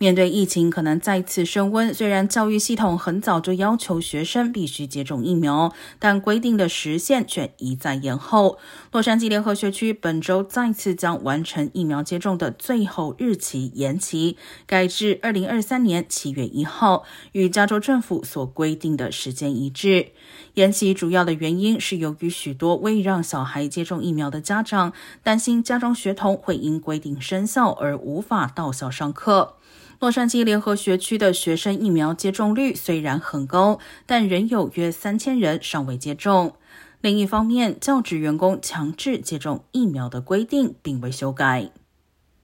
面对疫情可能再次升温，虽然教育系统很早就要求学生必须接种疫苗，但规定的时限却一再延后。洛杉矶联合学区本周再次将完成疫苗接种的最后日期延期，改至二零二三年七月一号，与加州政府所规定的时间一致。延期主要的原因是由于许多未让小孩接种疫苗的家长担心家中学童会因规定生效而无法到校上课。洛杉矶联合学区的学生疫苗接种率虽然很高，但仍有约三千人尚未接种。另一方面，教职员工强制接种疫苗的规定并未修改。